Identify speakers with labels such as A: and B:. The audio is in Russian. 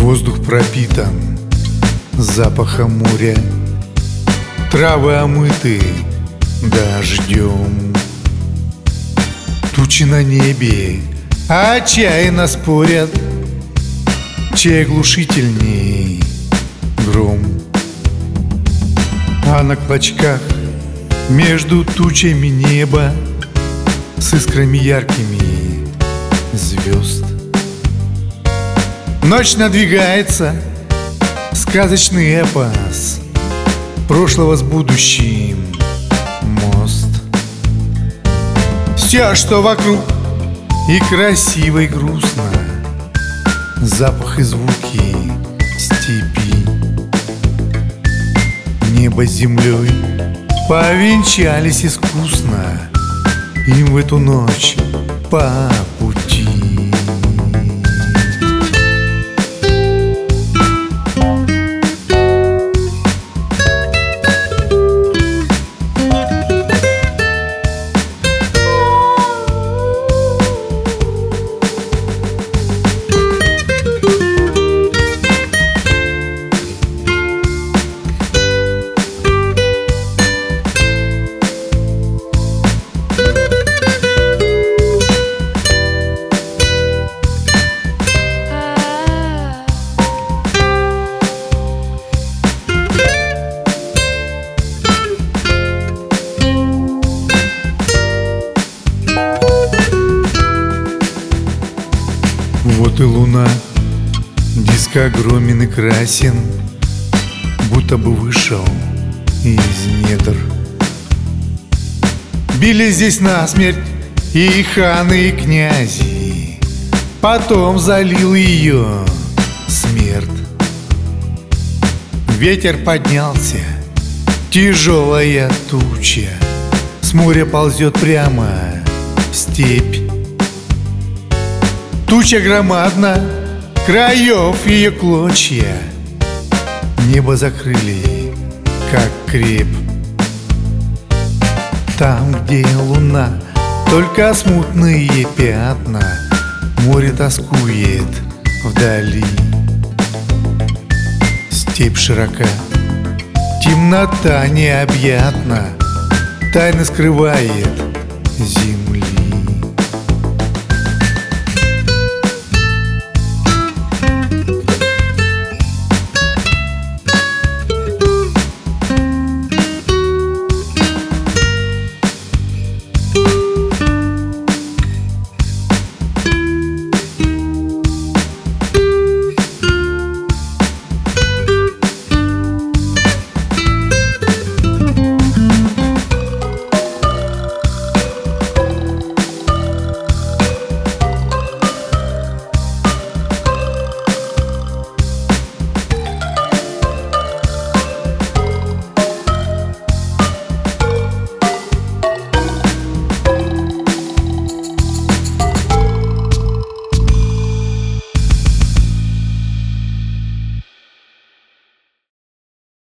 A: Воздух пропитан запахом моря. Травы омыты дождем. Тучи на небе отчаянно спорят. Чей глушительней гром? А на клочках между тучами неба С искрами яркими звезд Ночь надвигается, сказочный эпос. Прошлого с будущим. Мост. Все, что вокруг. И красиво, и грустно. Запах и звуки степи. Небо с землей повенчались искусно. Им в эту ночь по Вот и луна, диск огромен и красен, Будто бы вышел из недр. Били здесь насмерть и ханы, и князи, Потом залил ее смерть. Ветер поднялся, тяжелая туча, С моря ползет прямо в степь. Туча громадна, краев ее клочья. Небо закрыли, как креп. Там, где луна, только смутные пятна Море тоскует вдали. Степь широка, темнота необъятна Тайны скрывает зима